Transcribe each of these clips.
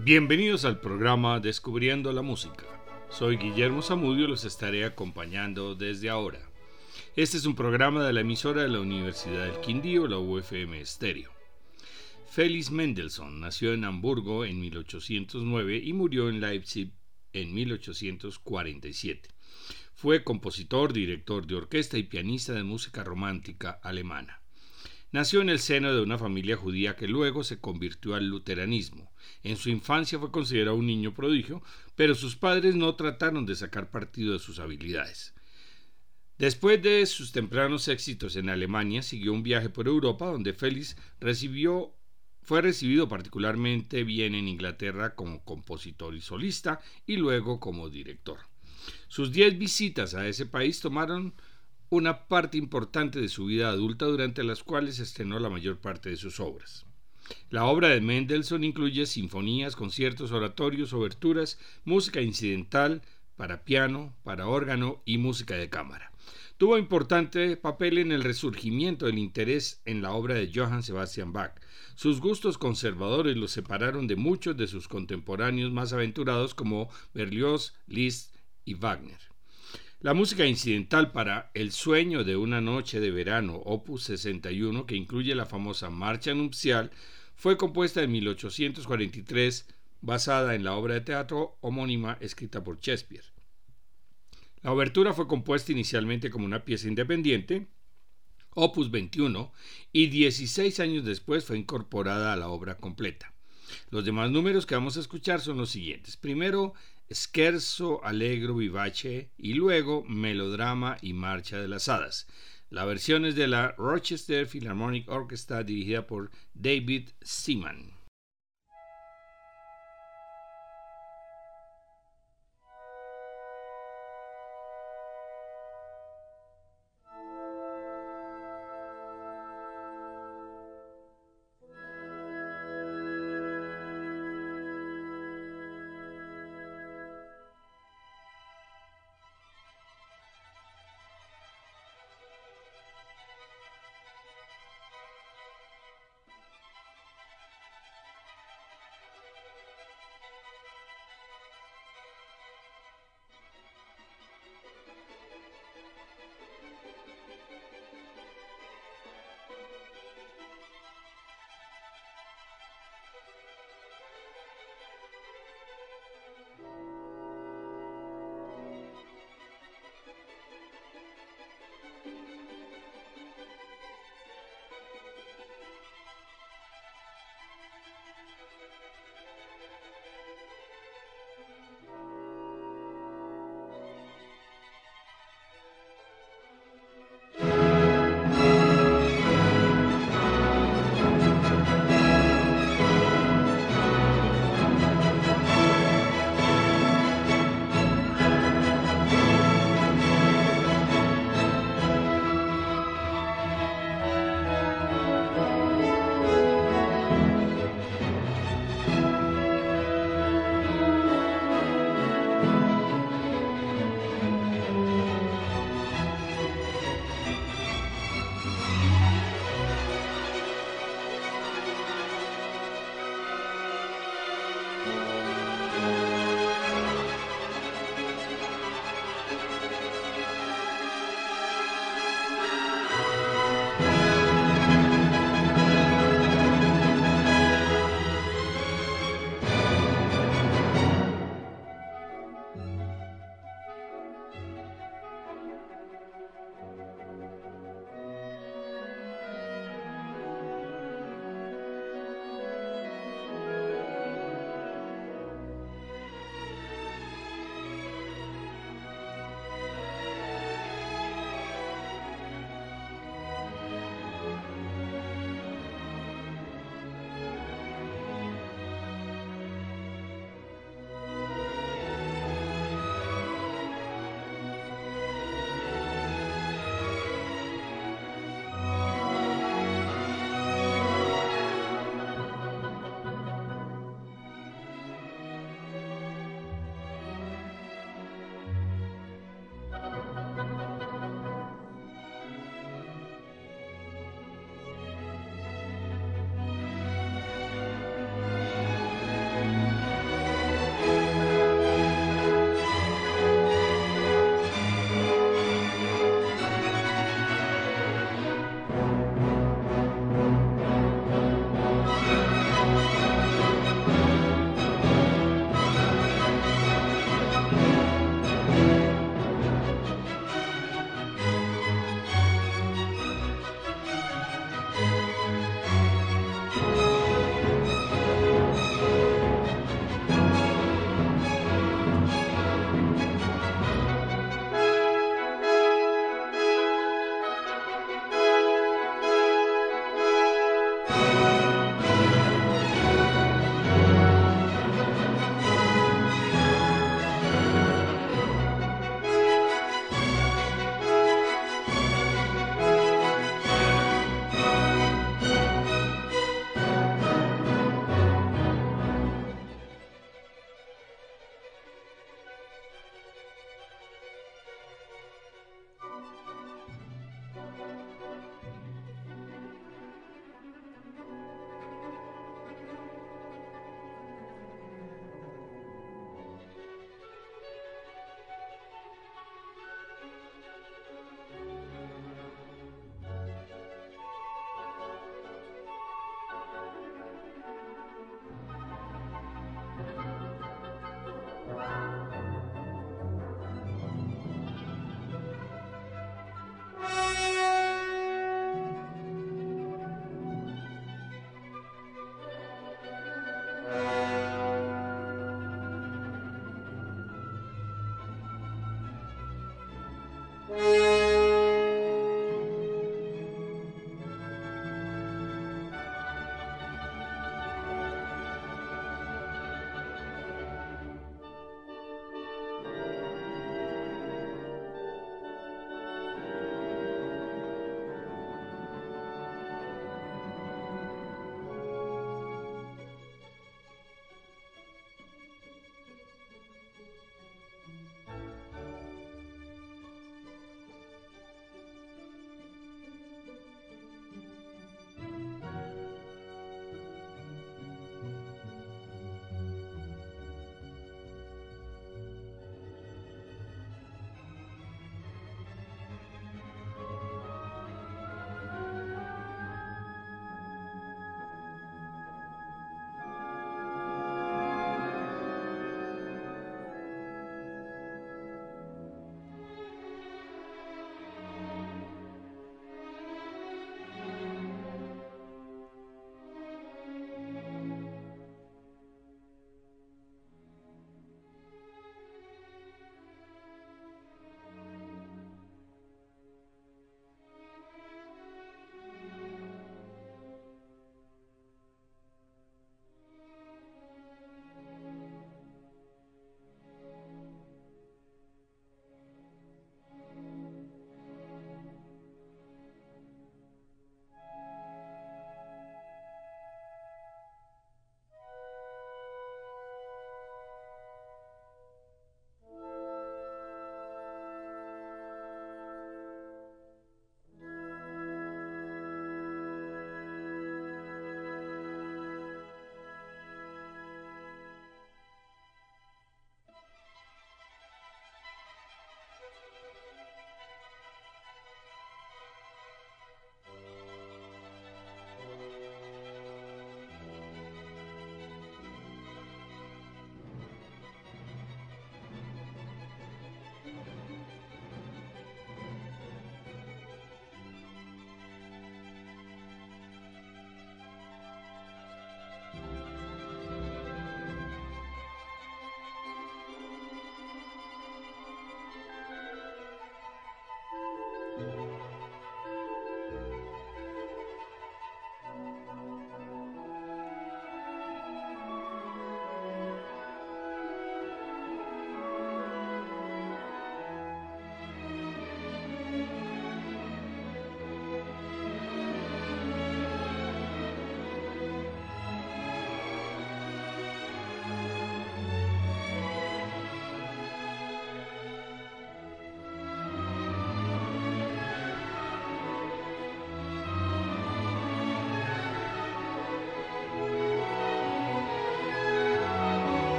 Bienvenidos al programa Descubriendo la Música. Soy Guillermo Zamudio y los estaré acompañando desde ahora. Este es un programa de la emisora de la Universidad del Quindío, la UFM Estéreo. Félix Mendelssohn nació en Hamburgo en 1809 y murió en Leipzig en 1847. Fue compositor, director de orquesta y pianista de música romántica alemana. Nació en el seno de una familia judía que luego se convirtió al luteranismo. En su infancia fue considerado un niño prodigio, pero sus padres no trataron de sacar partido de sus habilidades. Después de sus tempranos éxitos en Alemania, siguió un viaje por Europa donde Félix fue recibido particularmente bien en Inglaterra como compositor y solista y luego como director. Sus diez visitas a ese país tomaron una parte importante de su vida adulta durante las cuales estrenó la mayor parte de sus obras. La obra de Mendelssohn incluye sinfonías, conciertos, oratorios, oberturas, música incidental para piano, para órgano y música de cámara. Tuvo importante papel en el resurgimiento del interés en la obra de Johann Sebastian Bach. Sus gustos conservadores lo separaron de muchos de sus contemporáneos más aventurados como Berlioz, Liszt y Wagner. La música incidental para El sueño de una noche de verano, opus 61, que incluye la famosa Marcha nupcial, fue compuesta en 1843, basada en la obra de teatro homónima escrita por Shakespeare. La obertura fue compuesta inicialmente como una pieza independiente, opus 21, y 16 años después fue incorporada a la obra completa. Los demás números que vamos a escuchar son los siguientes. Primero, Scherzo Allegro Vivace y luego Melodrama y Marcha de las Hadas. La versión es de la Rochester Philharmonic Orchestra dirigida por David Seaman.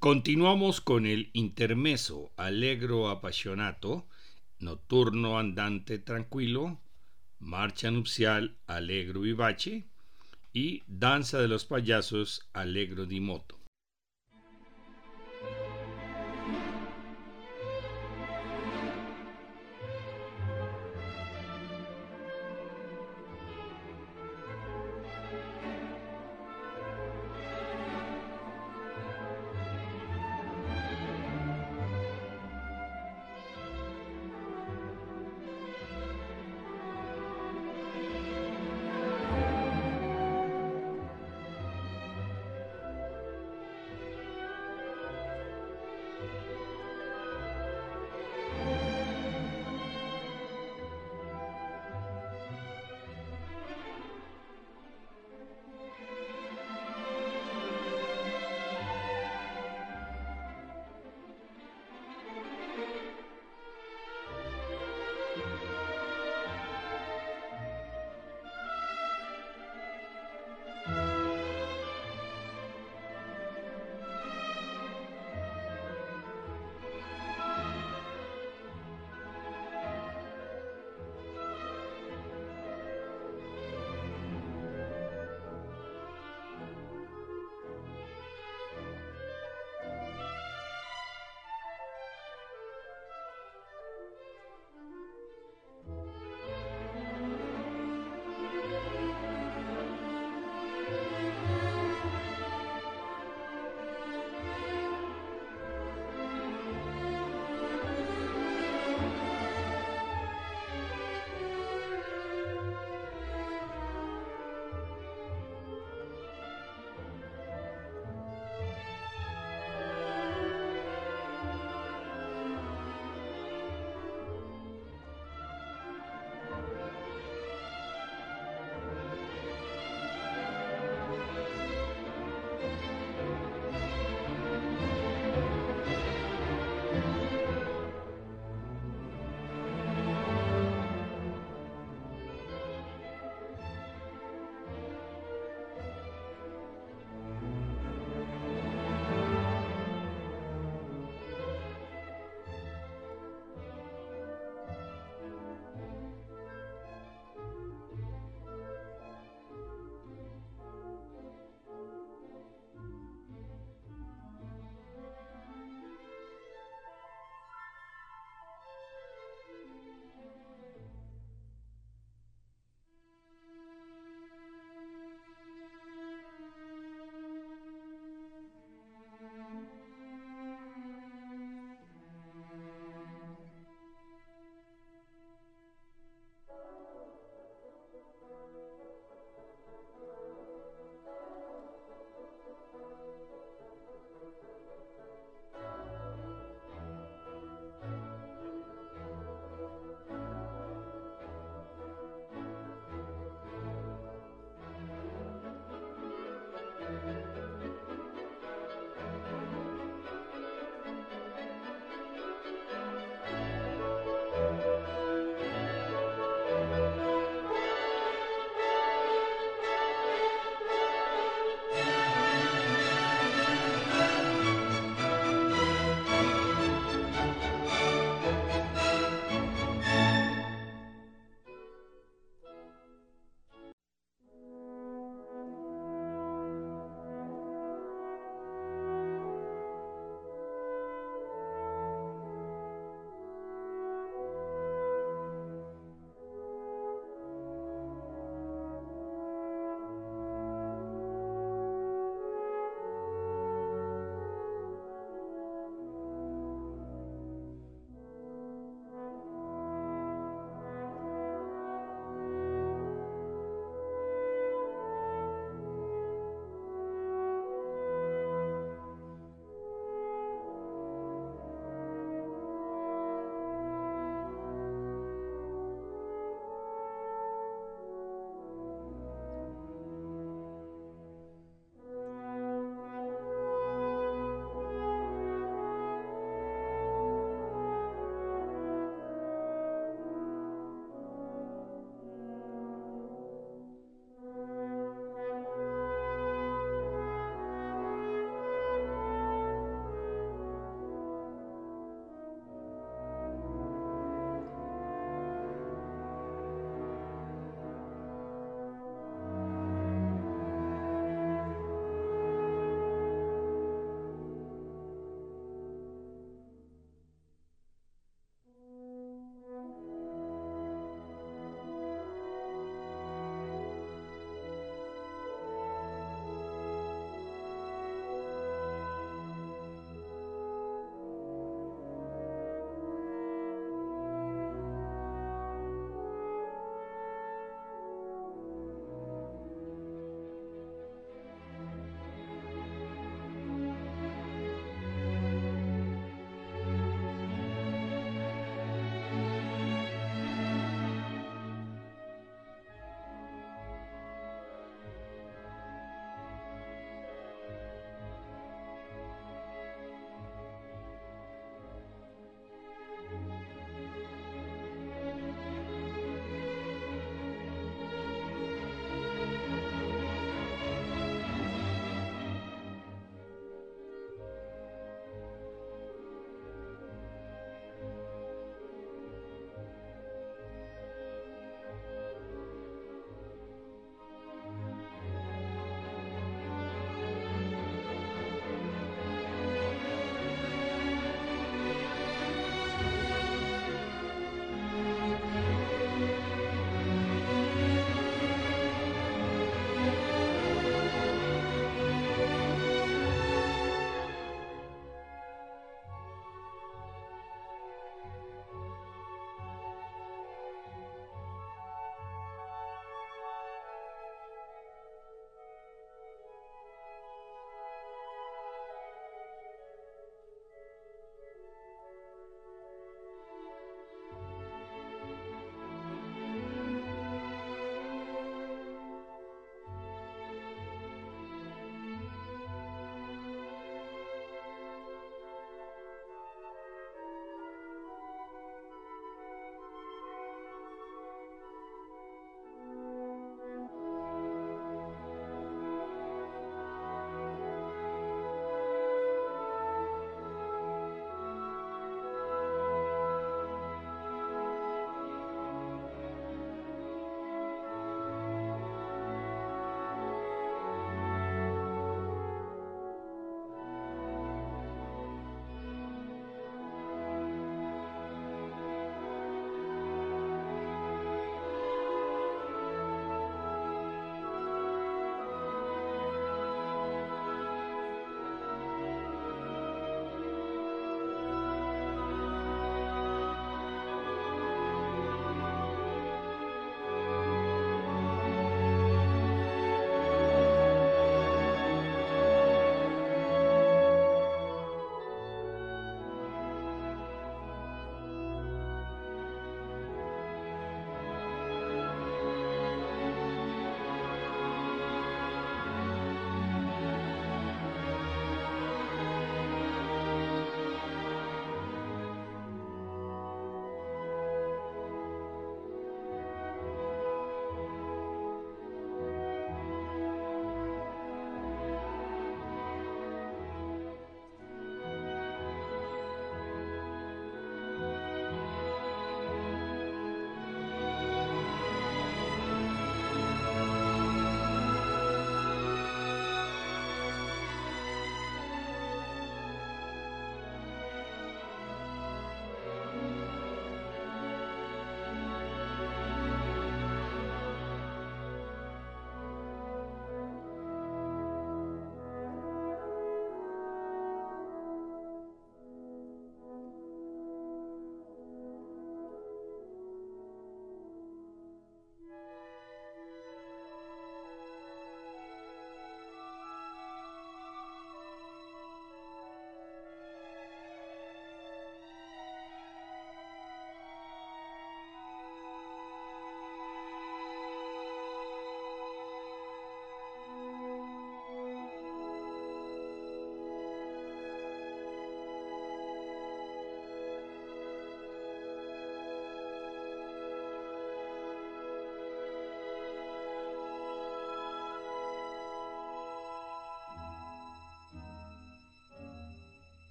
Continuamos con el intermeso allegro appassionato, notturno andante tranquilo, marcha nupcial allegro vivace y danza de los payasos allegro di moto. うん。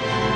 Yeah.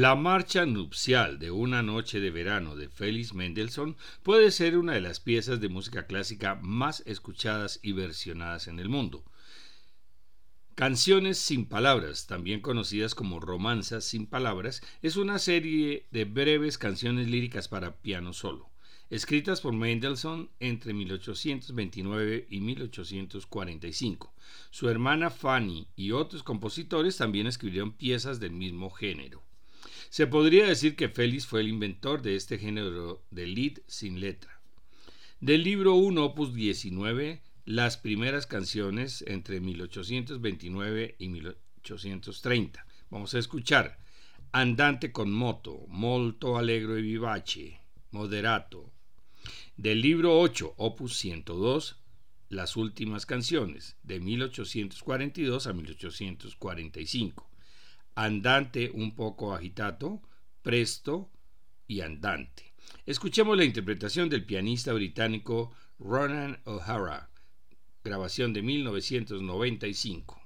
La marcha nupcial de una noche de verano de Félix Mendelssohn puede ser una de las piezas de música clásica más escuchadas y versionadas en el mundo. Canciones sin palabras, también conocidas como romanzas sin palabras, es una serie de breves canciones líricas para piano solo, escritas por Mendelssohn entre 1829 y 1845. Su hermana Fanny y otros compositores también escribieron piezas del mismo género. Se podría decir que Félix fue el inventor de este género de lead sin letra. Del libro 1, opus 19, las primeras canciones entre 1829 y 1830. Vamos a escuchar Andante con moto, molto allegro e vivace, moderato. Del libro 8, opus 102, las últimas canciones, de 1842 a 1845 andante un poco agitato, presto y andante. Escuchemos la interpretación del pianista británico Ronan O'Hara, grabación de 1995.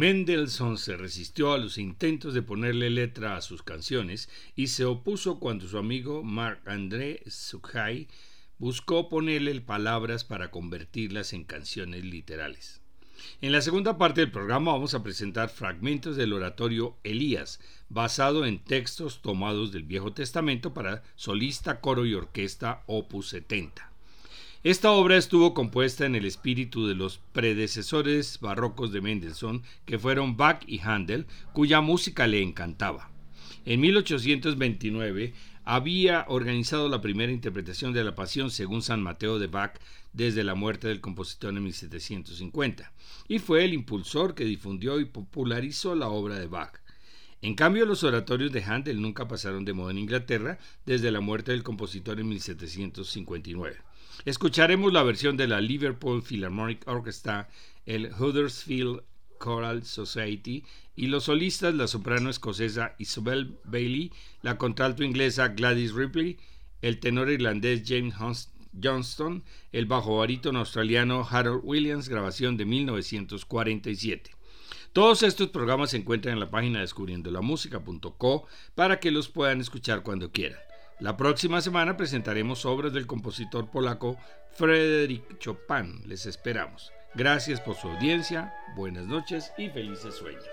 Mendelssohn se resistió a los intentos de ponerle letra a sus canciones y se opuso cuando su amigo Marc-André Suchai buscó ponerle palabras para convertirlas en canciones literales. En la segunda parte del programa vamos a presentar fragmentos del oratorio Elías, basado en textos tomados del Viejo Testamento para solista, coro y orquesta opus 70. Esta obra estuvo compuesta en el espíritu de los predecesores barrocos de Mendelssohn, que fueron Bach y Handel, cuya música le encantaba. En 1829 había organizado la primera interpretación de la Pasión según San Mateo de Bach desde la muerte del compositor en 1750, y fue el impulsor que difundió y popularizó la obra de Bach. En cambio, los oratorios de Handel nunca pasaron de moda en Inglaterra desde la muerte del compositor en 1759. Escucharemos la versión de la Liverpool Philharmonic Orchestra, el Huddersfield Choral Society y los solistas la soprano escocesa Isabel Bailey, la contralto inglesa Gladys Ripley, el tenor irlandés James Johnston, el bajo barítono australiano Harold Williams, grabación de 1947. Todos estos programas se encuentran en la página descubriendolamusica.co para que los puedan escuchar cuando quieran. La próxima semana presentaremos obras del compositor polaco Frédéric Chopin. Les esperamos. Gracias por su audiencia, buenas noches y felices sueños.